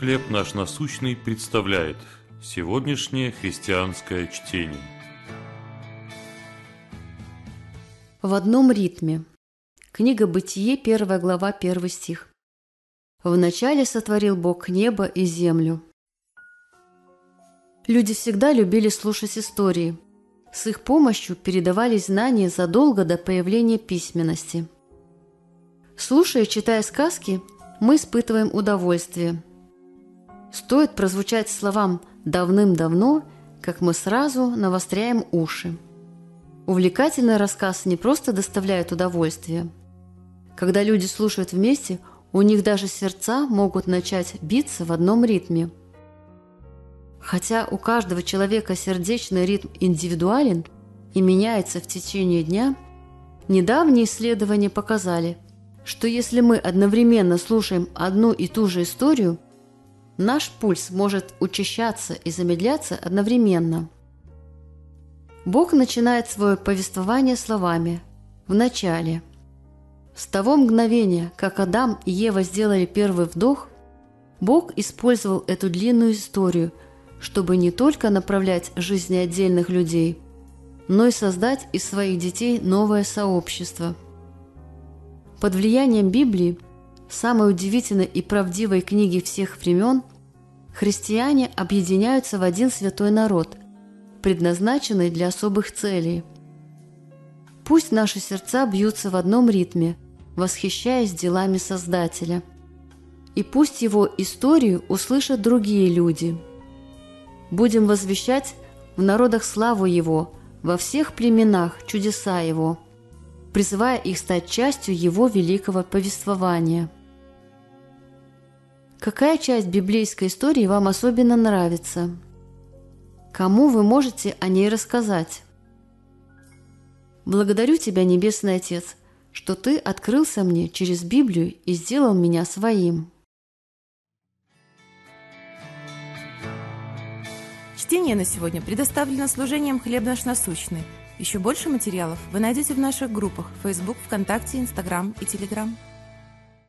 «Хлеб наш насущный» представляет сегодняшнее христианское чтение. В одном ритме. Книга Бытие, первая глава, первый стих. «Вначале сотворил Бог небо и землю». Люди всегда любили слушать истории. С их помощью передавались знания задолго до появления письменности. Слушая и читая сказки, мы испытываем удовольствие. Стоит прозвучать словам «давным-давно», как мы сразу навостряем уши. Увлекательный рассказ не просто доставляет удовольствие. Когда люди слушают вместе, у них даже сердца могут начать биться в одном ритме. Хотя у каждого человека сердечный ритм индивидуален и меняется в течение дня, недавние исследования показали – что если мы одновременно слушаем одну и ту же историю, наш пульс может учащаться и замедляться одновременно. Бог начинает свое повествование словами «в начале». С того мгновения, как Адам и Ева сделали первый вдох, Бог использовал эту длинную историю, чтобы не только направлять жизни отдельных людей, но и создать из своих детей новое сообщество – под влиянием Библии, самой удивительной и правдивой книги всех времен, христиане объединяются в один святой народ, предназначенный для особых целей. Пусть наши сердца бьются в одном ритме, восхищаясь делами Создателя. И пусть его историю услышат другие люди. Будем возвещать в народах славу Его, во всех племенах чудеса Его – призывая их стать частью его великого повествования. Какая часть библейской истории вам особенно нравится? Кому вы можете о ней рассказать? Благодарю Тебя, Небесный Отец, что Ты открылся мне через Библию и сделал меня своим. Чтение на сегодня предоставлено служением «Хлеб наш насущный» – еще больше материалов вы найдете в наших группах Facebook, ВКонтакте, Instagram и Telegram.